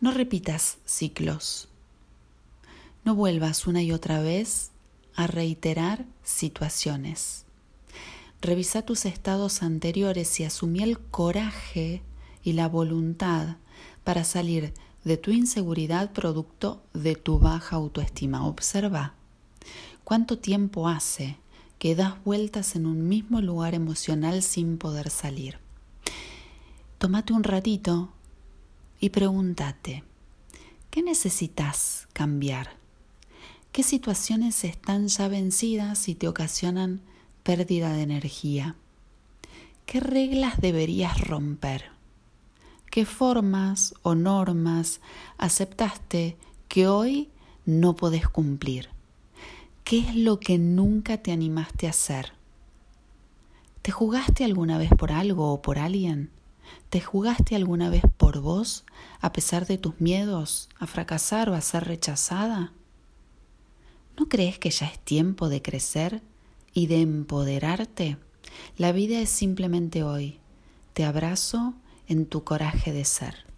No repitas ciclos. No vuelvas una y otra vez a reiterar situaciones. Revisa tus estados anteriores y asumí el coraje y la voluntad para salir de tu inseguridad producto de tu baja autoestima. Observa cuánto tiempo hace que das vueltas en un mismo lugar emocional sin poder salir. Tómate un ratito y pregúntate, ¿qué necesitas cambiar? ¿Qué situaciones están ya vencidas y te ocasionan pérdida de energía? ¿Qué reglas deberías romper? ¿Qué formas o normas aceptaste que hoy no podés cumplir? ¿Qué es lo que nunca te animaste a hacer? ¿Te jugaste alguna vez por algo o por alguien? ¿Te jugaste alguna vez por vos a pesar de tus miedos a fracasar o a ser rechazada? ¿No crees que ya es tiempo de crecer y de empoderarte? La vida es simplemente hoy. Te abrazo en tu coraje de ser.